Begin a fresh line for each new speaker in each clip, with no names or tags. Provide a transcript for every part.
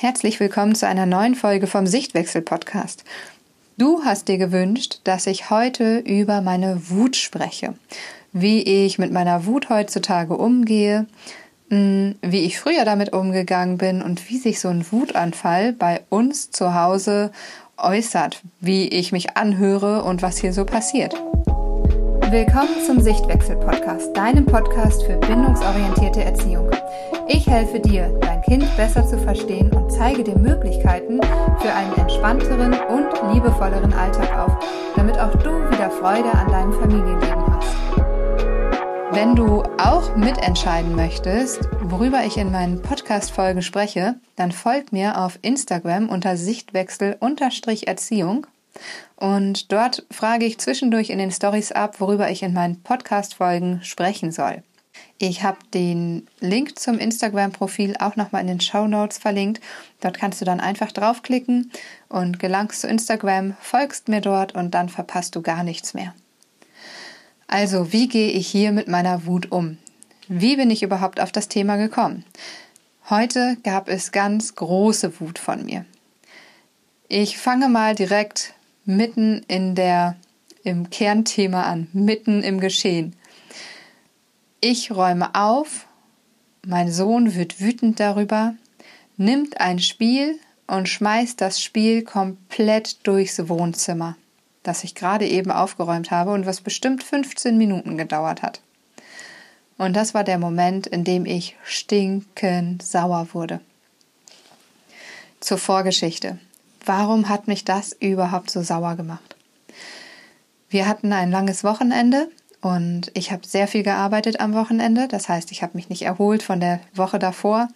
Herzlich willkommen zu einer neuen Folge vom Sichtwechsel Podcast. Du hast dir gewünscht, dass ich heute über meine Wut spreche, wie ich mit meiner Wut heutzutage umgehe, hm, wie ich früher damit umgegangen bin und wie sich so ein Wutanfall bei uns zu Hause äußert, wie ich mich anhöre und was hier so passiert. Willkommen zum Sichtwechsel Podcast, deinem Podcast für bindungsorientierte Erziehung. Ich helfe dir, dein Kind besser zu verstehen und zeige dir Möglichkeiten für einen entspannteren und liebevolleren Alltag auf, damit auch du wieder Freude an deinem Familienleben hast. Wenn du auch mitentscheiden möchtest, worüber ich in meinen Podcast-Folgen spreche, dann folg mir auf Instagram unter Sichtwechsel-Erziehung und dort frage ich zwischendurch in den Stories ab, worüber ich in meinen Podcast-Folgen sprechen soll. Ich habe den Link zum Instagram-Profil auch nochmal in den Show Notes verlinkt. Dort kannst du dann einfach draufklicken und gelangst zu Instagram, folgst mir dort und dann verpasst du gar nichts mehr. Also, wie gehe ich hier mit meiner Wut um? Wie bin ich überhaupt auf das Thema gekommen? Heute gab es ganz große Wut von mir. Ich fange mal direkt mitten in der im Kernthema an, mitten im Geschehen. Ich räume auf, mein Sohn wird wütend darüber, nimmt ein Spiel und schmeißt das Spiel komplett durchs Wohnzimmer, das ich gerade eben aufgeräumt habe und was bestimmt 15 Minuten gedauert hat. Und das war der Moment, in dem ich stinkend sauer wurde. Zur Vorgeschichte. Warum hat mich das überhaupt so sauer gemacht? Wir hatten ein langes Wochenende und ich habe sehr viel gearbeitet am Wochenende. Das heißt, ich habe mich nicht erholt von der Woche davor.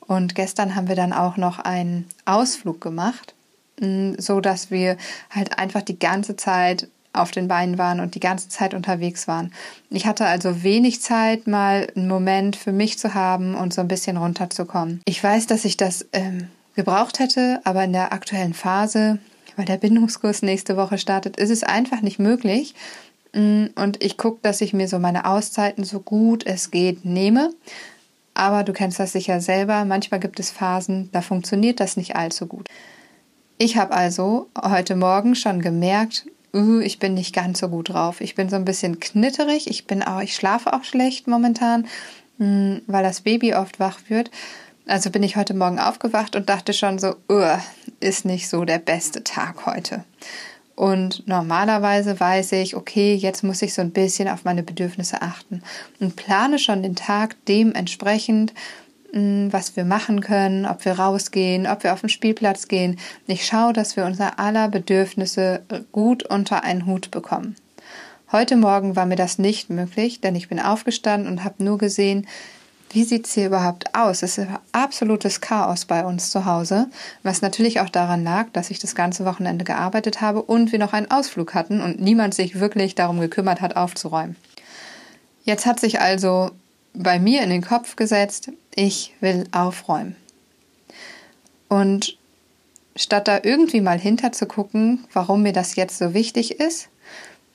Und gestern haben wir dann auch noch einen Ausflug gemacht, mm, so dass wir halt einfach die ganze Zeit auf den Beinen waren und die ganze Zeit unterwegs waren. Ich hatte also wenig Zeit, mal einen Moment für mich zu haben und so ein bisschen runterzukommen. Ich weiß, dass ich das ähm, gebraucht hätte, aber in der aktuellen Phase, weil der Bindungskurs nächste Woche startet, ist es einfach nicht möglich. Mm, und ich gucke, dass ich mir so meine Auszeiten so gut es geht nehme. Aber du kennst das sicher selber. Manchmal gibt es Phasen, da funktioniert das nicht allzu gut. Ich habe also heute Morgen schon gemerkt, uh, ich bin nicht ganz so gut drauf. Ich bin so ein bisschen knitterig. Ich bin auch, ich schlafe auch schlecht momentan, mm, weil das Baby oft wach wird. Also bin ich heute Morgen aufgewacht und dachte schon so, ist nicht so der beste Tag heute. Und normalerweise weiß ich, okay, jetzt muss ich so ein bisschen auf meine Bedürfnisse achten und plane schon den Tag dementsprechend, hm, was wir machen können, ob wir rausgehen, ob wir auf den Spielplatz gehen. Ich schaue, dass wir unser aller Bedürfnisse gut unter einen Hut bekommen. Heute Morgen war mir das nicht möglich, denn ich bin aufgestanden und habe nur gesehen, wie sieht es hier überhaupt aus? Es ist absolutes Chaos bei uns zu Hause, was natürlich auch daran lag, dass ich das ganze Wochenende gearbeitet habe und wir noch einen Ausflug hatten und niemand sich wirklich darum gekümmert hat, aufzuräumen. Jetzt hat sich also bei mir in den Kopf gesetzt, ich will aufräumen. Und statt da irgendwie mal hinter zu gucken, warum mir das jetzt so wichtig ist,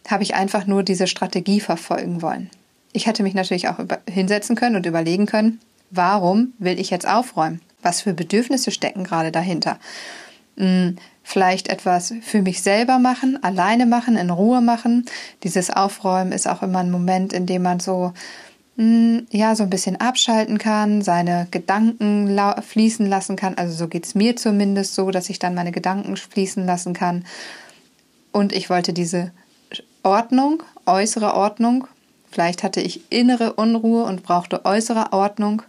habe ich einfach nur diese Strategie verfolgen wollen. Ich hätte mich natürlich auch hinsetzen können und überlegen können, warum will ich jetzt aufräumen? Was für Bedürfnisse stecken gerade dahinter? Hm, vielleicht etwas für mich selber machen, alleine machen, in Ruhe machen. Dieses Aufräumen ist auch immer ein Moment, in dem man so hm, ja so ein bisschen abschalten kann, seine Gedanken fließen lassen kann. Also so geht es mir zumindest so, dass ich dann meine Gedanken fließen lassen kann. Und ich wollte diese Ordnung, äußere Ordnung, Vielleicht hatte ich innere Unruhe und brauchte äußere Ordnung.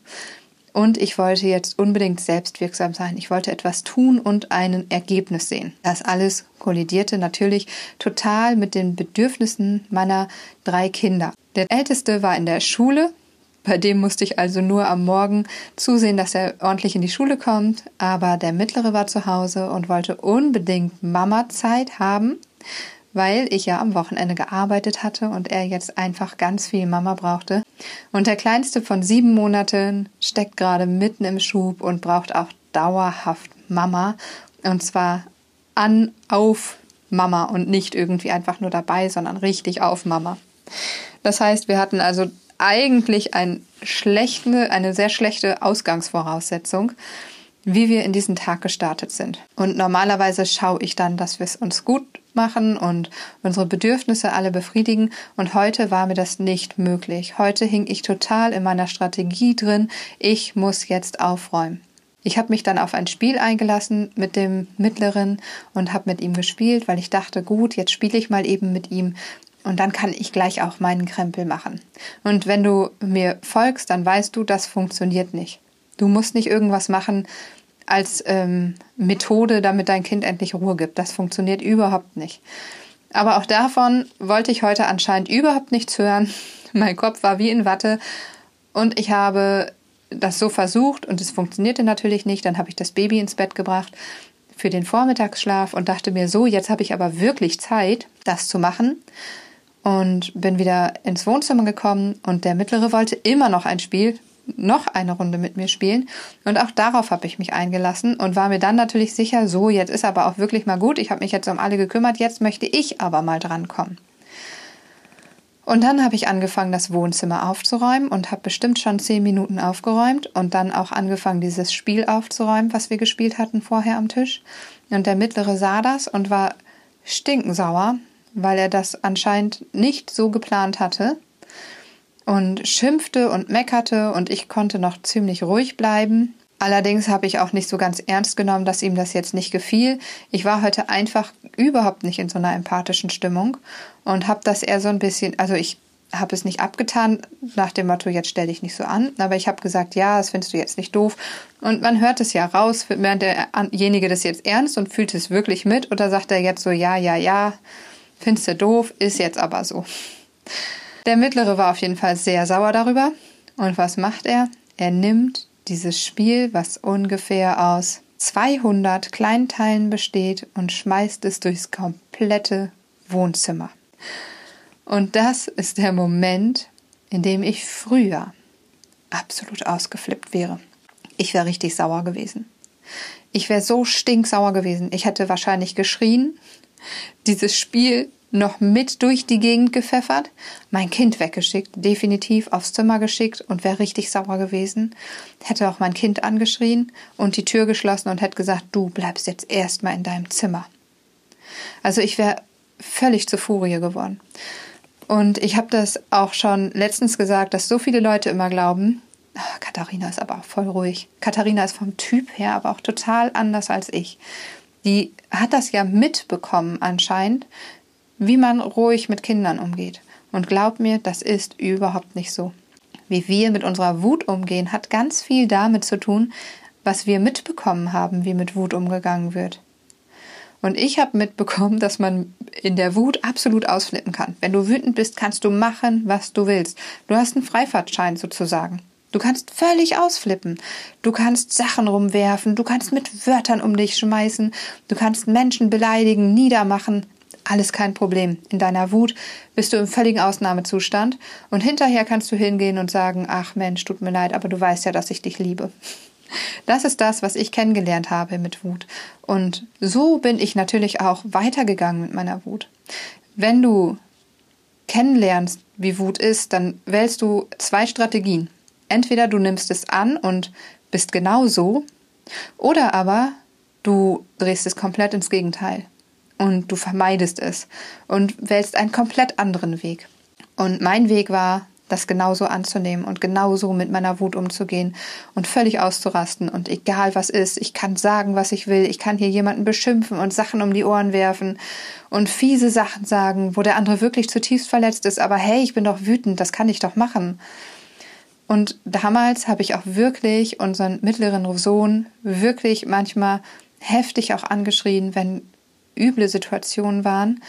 Und ich wollte jetzt unbedingt selbstwirksam sein. Ich wollte etwas tun und ein Ergebnis sehen. Das alles kollidierte natürlich total mit den Bedürfnissen meiner drei Kinder. Der älteste war in der Schule. Bei dem musste ich also nur am Morgen zusehen, dass er ordentlich in die Schule kommt. Aber der mittlere war zu Hause und wollte unbedingt Mama-Zeit haben weil ich ja am Wochenende gearbeitet hatte und er jetzt einfach ganz viel Mama brauchte. Und der kleinste von sieben Monaten steckt gerade mitten im Schub und braucht auch dauerhaft Mama. Und zwar an, auf Mama und nicht irgendwie einfach nur dabei, sondern richtig auf Mama. Das heißt, wir hatten also eigentlich ein schlechte, eine sehr schlechte Ausgangsvoraussetzung. Wie wir in diesen Tag gestartet sind. Und normalerweise schaue ich dann, dass wir es uns gut machen und unsere Bedürfnisse alle befriedigen. Und heute war mir das nicht möglich. Heute hing ich total in meiner Strategie drin. Ich muss jetzt aufräumen. Ich habe mich dann auf ein Spiel eingelassen mit dem Mittleren und habe mit ihm gespielt, weil ich dachte, gut, jetzt spiele ich mal eben mit ihm und dann kann ich gleich auch meinen Krempel machen. Und wenn du mir folgst, dann weißt du, das funktioniert nicht. Du musst nicht irgendwas machen als ähm, Methode, damit dein Kind endlich Ruhe gibt. Das funktioniert überhaupt nicht. Aber auch davon wollte ich heute anscheinend überhaupt nichts hören. Mein Kopf war wie in Watte und ich habe das so versucht und es funktionierte natürlich nicht. Dann habe ich das Baby ins Bett gebracht für den Vormittagsschlaf und dachte mir so, jetzt habe ich aber wirklich Zeit, das zu machen. Und bin wieder ins Wohnzimmer gekommen und der Mittlere wollte immer noch ein Spiel, noch eine Runde mit mir spielen. Und auch darauf habe ich mich eingelassen und war mir dann natürlich sicher, so, jetzt ist aber auch wirklich mal gut. Ich habe mich jetzt um alle gekümmert, jetzt möchte ich aber mal drankommen. Und dann habe ich angefangen, das Wohnzimmer aufzuräumen und habe bestimmt schon zehn Minuten aufgeräumt und dann auch angefangen, dieses Spiel aufzuräumen, was wir gespielt hatten vorher am Tisch. Und der Mittlere sah das und war stinkensauer, weil er das anscheinend nicht so geplant hatte und schimpfte und meckerte und ich konnte noch ziemlich ruhig bleiben. Allerdings habe ich auch nicht so ganz ernst genommen, dass ihm das jetzt nicht gefiel. Ich war heute einfach überhaupt nicht in so einer empathischen Stimmung und habe das eher so ein bisschen, also ich habe es nicht abgetan nach dem Motto, jetzt stell dich nicht so an, aber ich habe gesagt, ja, das findest du jetzt nicht doof. Und man hört es ja raus, während derjenige das jetzt ernst und fühlt es wirklich mit oder sagt er jetzt so, ja, ja, ja, findest du doof, ist jetzt aber so. Der Mittlere war auf jeden Fall sehr sauer darüber. Und was macht er? Er nimmt dieses Spiel, was ungefähr aus 200 Kleinteilen besteht, und schmeißt es durchs komplette Wohnzimmer. Und das ist der Moment, in dem ich früher absolut ausgeflippt wäre. Ich wäre richtig sauer gewesen. Ich wäre so stinksauer gewesen. Ich hätte wahrscheinlich geschrien. Dieses Spiel noch mit durch die Gegend gepfeffert, mein Kind weggeschickt, definitiv aufs Zimmer geschickt und wäre richtig sauer gewesen. Hätte auch mein Kind angeschrien und die Tür geschlossen und hätte gesagt, du bleibst jetzt erstmal in deinem Zimmer. Also ich wäre völlig zur Furie geworden. Und ich habe das auch schon letztens gesagt, dass so viele Leute immer glauben, ach, Katharina ist aber auch voll ruhig. Katharina ist vom Typ her aber auch total anders als ich. Die hat das ja mitbekommen anscheinend, wie man ruhig mit Kindern umgeht. Und glaub mir, das ist überhaupt nicht so. Wie wir mit unserer Wut umgehen, hat ganz viel damit zu tun, was wir mitbekommen haben, wie mit Wut umgegangen wird. Und ich habe mitbekommen, dass man in der Wut absolut ausflippen kann. Wenn du wütend bist, kannst du machen, was du willst. Du hast einen Freifahrtschein sozusagen. Du kannst völlig ausflippen. Du kannst Sachen rumwerfen, du kannst mit Wörtern um dich schmeißen, du kannst Menschen beleidigen, niedermachen, alles kein Problem. In deiner Wut bist du im völligen Ausnahmezustand und hinterher kannst du hingehen und sagen, ach Mensch, tut mir leid, aber du weißt ja, dass ich dich liebe. Das ist das, was ich kennengelernt habe mit Wut. Und so bin ich natürlich auch weitergegangen mit meiner Wut. Wenn du kennenlernst, wie Wut ist, dann wählst du zwei Strategien. Entweder du nimmst es an und bist genau so, oder aber du drehst es komplett ins Gegenteil und du vermeidest es und wählst einen komplett anderen Weg. Und mein Weg war, das genauso anzunehmen und genauso mit meiner Wut umzugehen und völlig auszurasten und egal was ist, ich kann sagen, was ich will, ich kann hier jemanden beschimpfen und Sachen um die Ohren werfen und fiese Sachen sagen, wo der andere wirklich zutiefst verletzt ist, aber hey, ich bin doch wütend, das kann ich doch machen. Und damals habe ich auch wirklich unseren mittleren Sohn wirklich manchmal heftig auch angeschrien, wenn üble Situationen waren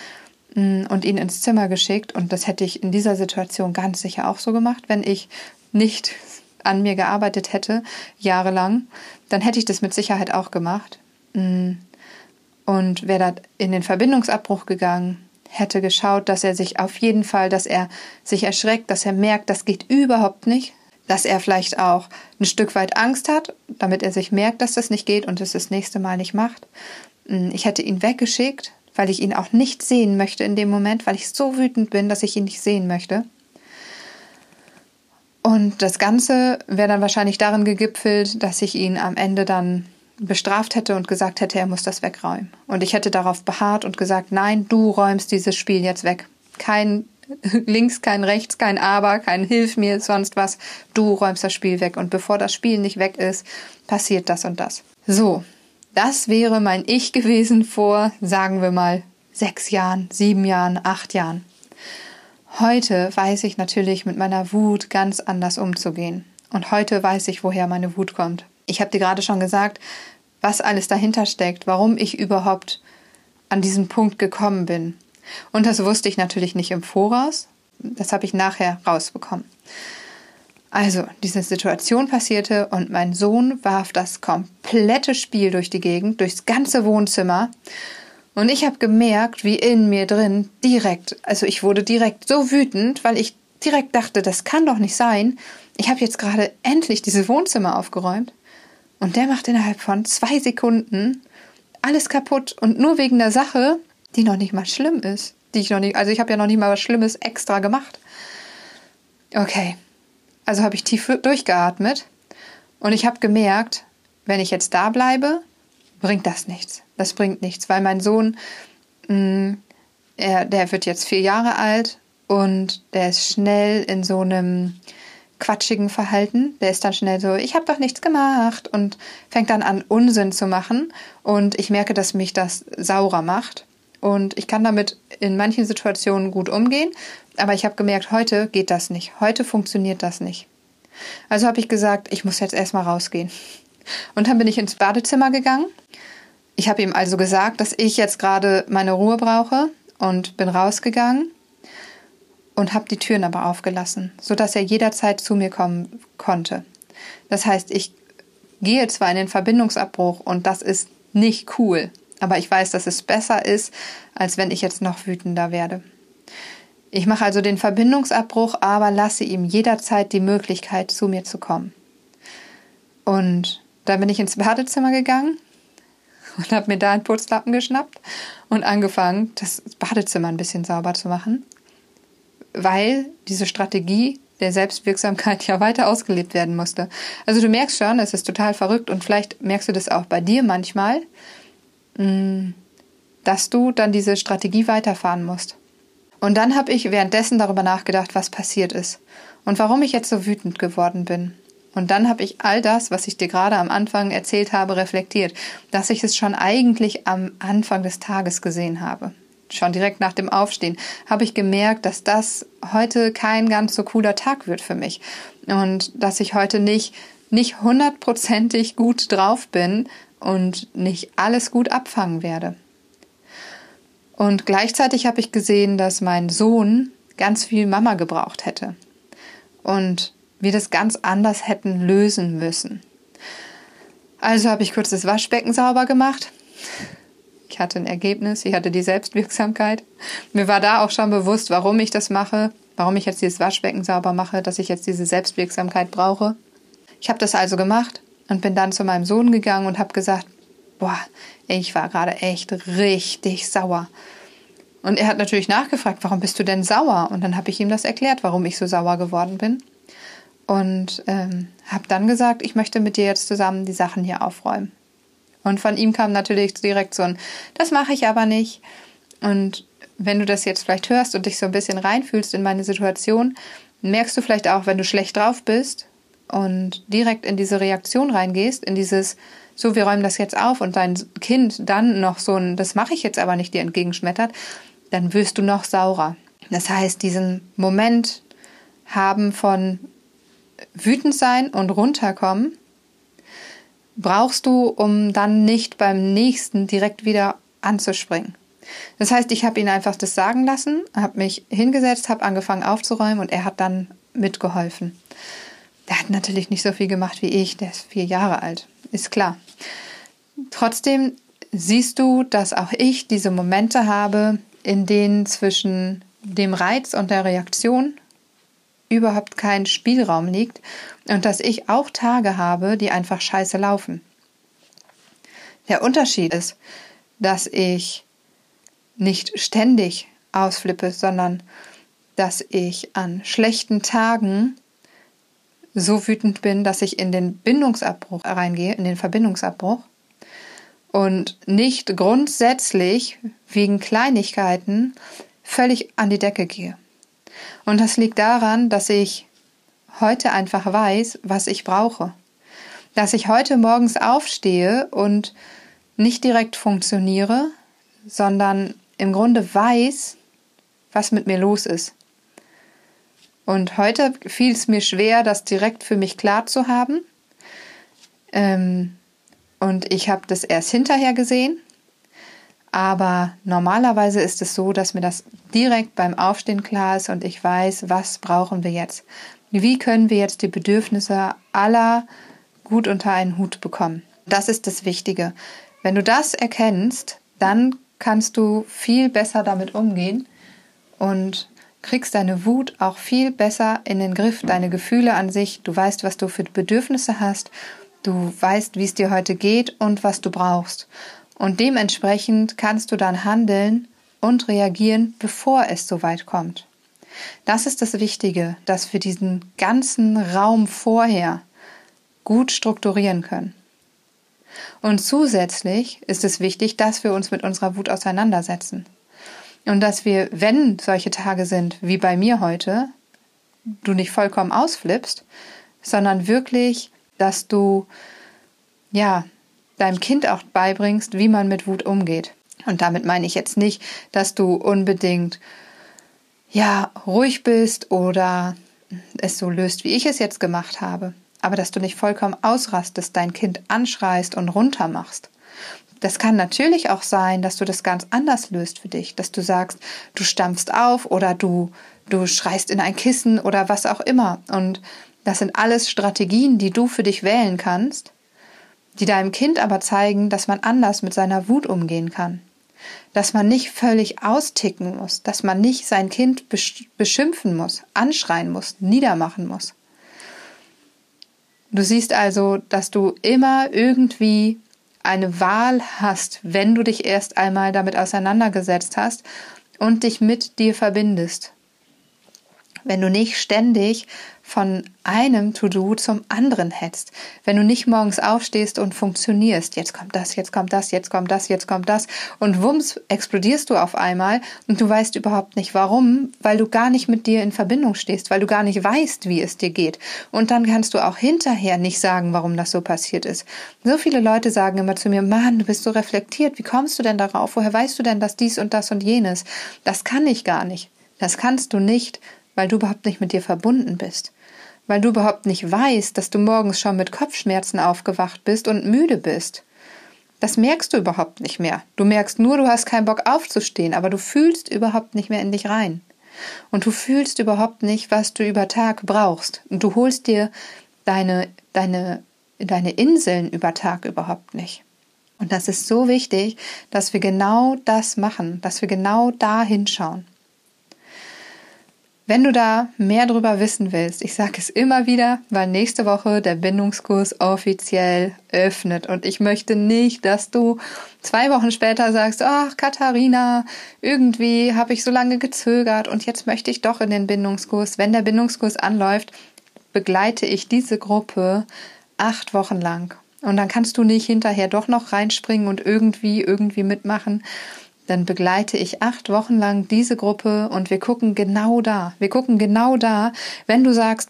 mm, und ihn ins Zimmer geschickt. Und das hätte ich in dieser Situation ganz sicher auch so gemacht, wenn ich nicht an mir gearbeitet hätte, jahrelang, dann hätte ich das mit Sicherheit auch gemacht. Mm. Und wäre da in den Verbindungsabbruch gegangen, hätte geschaut, dass er sich auf jeden Fall, dass er sich erschreckt, dass er merkt, das geht überhaupt nicht, dass er vielleicht auch ein Stück weit Angst hat, damit er sich merkt, dass das nicht geht und es das nächste Mal nicht macht. Hm, ich hätte ihn weggeschickt, weil ich ihn auch nicht sehen möchte in dem Moment, weil ich so wütend bin, dass ich ihn nicht sehen möchte. Und das Ganze wäre dann wahrscheinlich darin gegipfelt, dass ich ihn am Ende dann bestraft hätte und gesagt hätte, er muss das wegräumen. Und ich hätte darauf beharrt und gesagt, nein, du räumst dieses Spiel jetzt weg. Kein links, kein rechts, kein aber, kein hilf mir, sonst was. Du räumst das Spiel weg. Und bevor das Spiel nicht weg ist, passiert das und das. So, das wäre mein Ich gewesen vor, sagen wir mal, sechs Jahren, sieben Jahren, acht Jahren. Heute weiß ich natürlich mit meiner Wut ganz anders umzugehen. Und heute weiß ich, woher meine Wut kommt. Ich habe dir gerade schon gesagt, was alles dahinter steckt, warum ich überhaupt an diesen Punkt gekommen bin. Und das wusste ich natürlich nicht im Voraus. Das habe ich nachher rausbekommen. Also, diese Situation passierte und mein Sohn warf das komplette Spiel durch die Gegend, durchs ganze Wohnzimmer. Und ich habe gemerkt, wie in mir drin direkt, also ich wurde direkt so wütend, weil ich direkt dachte, das kann doch nicht sein. Ich habe jetzt gerade endlich dieses Wohnzimmer aufgeräumt. Und der macht innerhalb von zwei Sekunden alles kaputt und nur wegen der Sache, die noch nicht mal schlimm ist. Die ich noch nicht, also ich habe ja noch nicht mal was Schlimmes extra gemacht. Okay. Also habe ich tief durchgeatmet und ich habe gemerkt, wenn ich jetzt da bleibe, bringt das nichts. Das bringt nichts, weil mein Sohn, mh, mm, er, der wird jetzt vier Jahre alt und der ist schnell in so einem quatschigen Verhalten. Der ist dann schnell so, ich habe doch nichts gemacht und fängt dann an, Unsinn zu machen. Und ich merke, dass mich das saurer macht. Und ich kann damit in manchen Situationen gut umgehen. Aber ich habe gemerkt, heute geht das nicht. Heute funktioniert das nicht. Also habe ich gesagt, ich muss jetzt erstmal rausgehen. Und dann bin ich ins Badezimmer gegangen. Ich habe ihm also gesagt, dass ich jetzt gerade meine Ruhe brauche und bin rausgegangen und habe die Türen aber aufgelassen, sodass er jederzeit zu mir kommen konnte. Das heißt, ich gehe zwar in den Verbindungsabbruch und das ist nicht cool, aber ich weiß, dass es besser ist, als wenn ich jetzt noch wütender werde. Ich mache also den Verbindungsabbruch, aber lasse ihm jederzeit die Möglichkeit, zu mir zu kommen. Und dann bin ich ins Badezimmer gegangen und habe mir da einen Putzlappen geschnappt und angefangen, das Badezimmer ein bisschen sauber zu machen weil diese Strategie der Selbstwirksamkeit ja weiter ausgelebt werden musste. Also du merkst schon, es ist total verrückt und vielleicht merkst du das auch bei dir manchmal, dass du dann diese Strategie weiterfahren musst. Und dann habe ich währenddessen darüber nachgedacht, was passiert ist und warum ich jetzt so wütend geworden bin. Und dann habe ich all das, was ich dir gerade am Anfang erzählt habe, reflektiert, dass ich es schon eigentlich am Anfang des Tages gesehen habe schon direkt nach dem Aufstehen, habe ich gemerkt, dass das heute kein ganz so cooler Tag wird für mich. Und dass ich heute nicht, nicht hundertprozentig gut drauf bin und nicht alles gut abfangen werde. Und gleichzeitig habe ich gesehen, dass mein Sohn ganz viel Mama gebraucht hätte. Und wir das ganz anders hätten lösen müssen. Also habe ich kurz das Waschbecken sauber gemacht, ich hatte ein Ergebnis, ich hatte die Selbstwirksamkeit. Mir war da auch schon bewusst, warum ich das mache, warum ich jetzt dieses Waschbecken sauber mache, dass ich jetzt diese Selbstwirksamkeit brauche. Ich habe das also gemacht und bin dann zu meinem Sohn gegangen und habe gesagt, boah, ich war gerade echt richtig sauer. Und er hat natürlich nachgefragt, warum bist du denn sauer? Und dann habe ich ihm das erklärt, warum ich so sauer geworden bin. Und ähm, habe dann gesagt, ich möchte mit dir jetzt zusammen die Sachen hier aufräumen. Und von ihm kam natürlich direkt so ein, das mache ich aber nicht. Und wenn du das jetzt vielleicht hörst und dich so ein bisschen reinfühlst in meine Situation, merkst du vielleicht auch, wenn du schlecht drauf bist und direkt in diese Reaktion reingehst, in dieses, so, wir räumen das jetzt auf und dein Kind dann noch so ein, das mache ich jetzt aber nicht, dir entgegenschmettert, dann wirst du noch saurer. Das heißt, diesen Moment haben von wütend sein und runterkommen brauchst du, um dann nicht beim nächsten direkt wieder anzuspringen. Das heißt, ich habe ihn einfach das sagen lassen, habe mich hingesetzt, habe angefangen aufzuräumen und er hat dann mitgeholfen. Der hat natürlich nicht so viel gemacht wie ich, der ist vier Jahre alt, ist klar. Trotzdem siehst du, dass auch ich diese Momente habe, in denen zwischen dem Reiz und der Reaktion überhaupt kein Spielraum liegt und dass ich auch Tage habe, die einfach scheiße laufen. Der Unterschied ist, dass ich nicht ständig ausflippe, sondern dass ich an schlechten Tagen so wütend bin, dass ich in den Bindungsabbruch reingehe, in den Verbindungsabbruch und nicht grundsätzlich wegen Kleinigkeiten völlig an die Decke gehe. Und das liegt daran, dass ich heute einfach weiß, was ich brauche. Dass ich heute morgens aufstehe und nicht direkt funktioniere, sondern im Grunde weiß, was mit mir los ist. Und heute fiel es mir schwer, das direkt für mich klar zu haben. Ähm, und ich habe das erst hinterher gesehen. Aber normalerweise ist es so, dass mir das direkt beim Aufstehen klar ist und ich weiß, was brauchen wir jetzt. Wie können wir jetzt die Bedürfnisse aller gut unter einen Hut bekommen? Das ist das Wichtige. Wenn du das erkennst, dann kannst du viel besser damit umgehen und kriegst deine Wut auch viel besser in den Griff, deine Gefühle an sich. Du weißt, was du für Bedürfnisse hast. Du weißt, wie es dir heute geht und was du brauchst. Und dementsprechend kannst du dann handeln und reagieren, bevor es so weit kommt. Das ist das Wichtige, dass wir diesen ganzen Raum vorher gut strukturieren können. Und zusätzlich ist es wichtig, dass wir uns mit unserer Wut auseinandersetzen. Und dass wir, wenn solche Tage sind, wie bei mir heute, du nicht vollkommen ausflippst, sondern wirklich, dass du, ja, deinem Kind auch beibringst, wie man mit Wut umgeht. Und damit meine ich jetzt nicht, dass du unbedingt, ja, ruhig bist oder es so löst, wie ich es jetzt gemacht habe, aber dass du nicht vollkommen ausrastest, dein Kind anschreist und runtermachst. Das kann natürlich auch sein, dass du das ganz anders löst für dich, dass du sagst, du stampfst auf oder du, du schreist in ein Kissen oder was auch immer. Und das sind alles Strategien, die du für dich wählen kannst, die deinem Kind aber zeigen, dass man anders mit seiner Wut umgehen kann. Dass man nicht völlig austicken muss, dass man nicht sein Kind beschimpfen muss, anschreien muss, niedermachen muss. Du siehst also, dass du immer irgendwie eine Wahl hast, wenn du dich erst einmal damit auseinandergesetzt hast und dich mit dir verbindest. Wenn du nicht ständig von einem To-Do zum anderen hetzt. Wenn du nicht morgens aufstehst und funktionierst, jetzt kommt das, jetzt kommt das, jetzt kommt das, jetzt kommt das und wumms explodierst du auf einmal und du weißt überhaupt nicht warum, weil du gar nicht mit dir in Verbindung stehst, weil du gar nicht weißt, wie es dir geht. Und dann kannst du auch hinterher nicht sagen, warum das so passiert ist. So viele Leute sagen immer zu mir, Mann, du bist so reflektiert, wie kommst du denn darauf? Woher weißt du denn, dass dies und das und jenes? Das kann ich gar nicht. Das kannst du nicht, weil du überhaupt nicht mit dir verbunden bist, weil du überhaupt nicht weißt, dass du morgens schon mit Kopfschmerzen aufgewacht bist und müde bist. Das merkst du überhaupt nicht mehr. Du merkst nur, du hast keinen Bock aufzustehen, aber du fühlst überhaupt nicht mehr in dich rein. Und du fühlst überhaupt nicht, was du über Tag brauchst. Und du holst dir deine, deine, deine Inseln über Tag überhaupt nicht. Und das ist so wichtig, dass wir genau das machen, dass wir genau da hinschauen. Wenn du da mehr drüber wissen willst, ich sage es immer wieder, weil nächste Woche der Bindungskurs offiziell öffnet und ich möchte nicht, dass du zwei Wochen später sagst, ach Katharina, irgendwie habe ich so lange gezögert und jetzt möchte ich doch in den Bindungskurs. Wenn der Bindungskurs anläuft, begleite ich diese Gruppe acht Wochen lang. Und dann kannst du nicht hinterher doch noch reinspringen und irgendwie, irgendwie mitmachen, dann begleite ich acht Wochen lang diese Gruppe und wir gucken genau da. Wir gucken genau da, wenn du sagst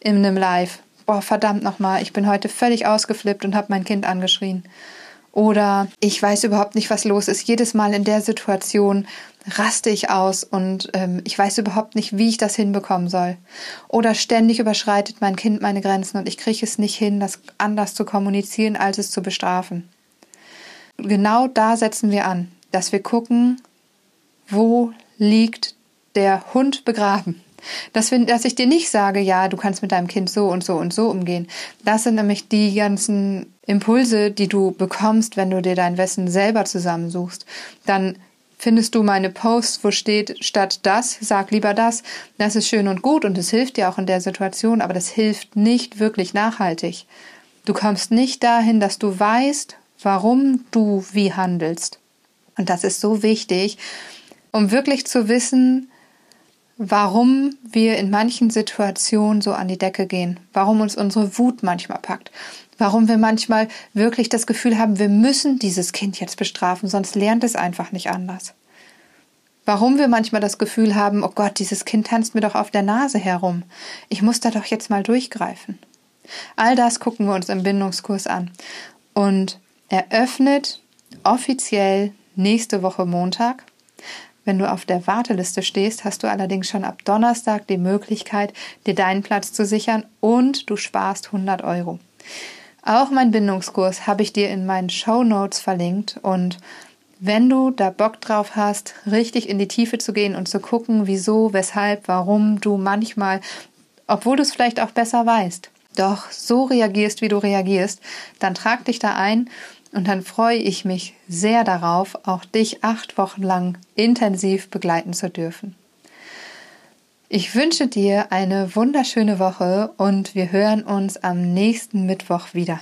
in einem Live, boah, verdammt nochmal, ich bin heute völlig ausgeflippt und habe mein Kind angeschrien. Oder ich weiß überhaupt nicht, was los ist. Jedes Mal in der Situation raste ich aus und ähm, ich weiß überhaupt nicht, wie ich das hinbekommen soll. Oder ständig überschreitet mein Kind meine Grenzen und ich kriege es nicht hin, das anders zu kommunizieren, als es zu bestrafen. Genau da setzen wir an dass wir gucken, wo liegt der Hund begraben. Dass, wir, dass ich dir nicht sage, ja, du kannst mit deinem Kind so und so und so umgehen. Das sind nämlich die ganzen Impulse, die du bekommst, wenn du dir dein Wissen selber zusammensuchst. Dann findest du meine Posts, wo steht statt das, sag lieber das. Das ist schön und gut und es hilft dir auch in der Situation, aber das hilft nicht wirklich nachhaltig. Du kommst nicht dahin, dass du weißt, warum du wie handelst. Und das ist so wichtig, um wirklich zu wissen, warum wir in manchen Situationen so an die Decke gehen, warum uns unsere Wut manchmal packt, warum wir manchmal wirklich das Gefühl haben, wir müssen dieses Kind jetzt bestrafen, sonst lernt es einfach nicht anders. Warum wir manchmal das Gefühl haben, oh Gott, dieses Kind tanzt mir doch auf der Nase herum. Ich muss da doch jetzt mal durchgreifen. All das gucken wir uns im Bindungskurs an. Und eröffnet offiziell nächste Woche Montag. Wenn du auf der Warteliste stehst, hast du allerdings schon ab Donnerstag die Möglichkeit, dir deinen Platz zu sichern und du sparst 100 Euro. Auch mein Bindungskurs habe ich dir in meinen Show Notes verlinkt und wenn du da Bock drauf hast, richtig in die Tiefe zu gehen und zu gucken, wieso, weshalb, warum du manchmal, obwohl du es vielleicht auch besser weißt, doch so reagierst, wie du reagierst, dann trag dich da ein und dann freue ich mich sehr darauf, auch dich acht Wochen lang intensiv begleiten zu dürfen. Ich wünsche dir eine wunderschöne Woche und wir hören uns am nächsten Mittwoch wieder.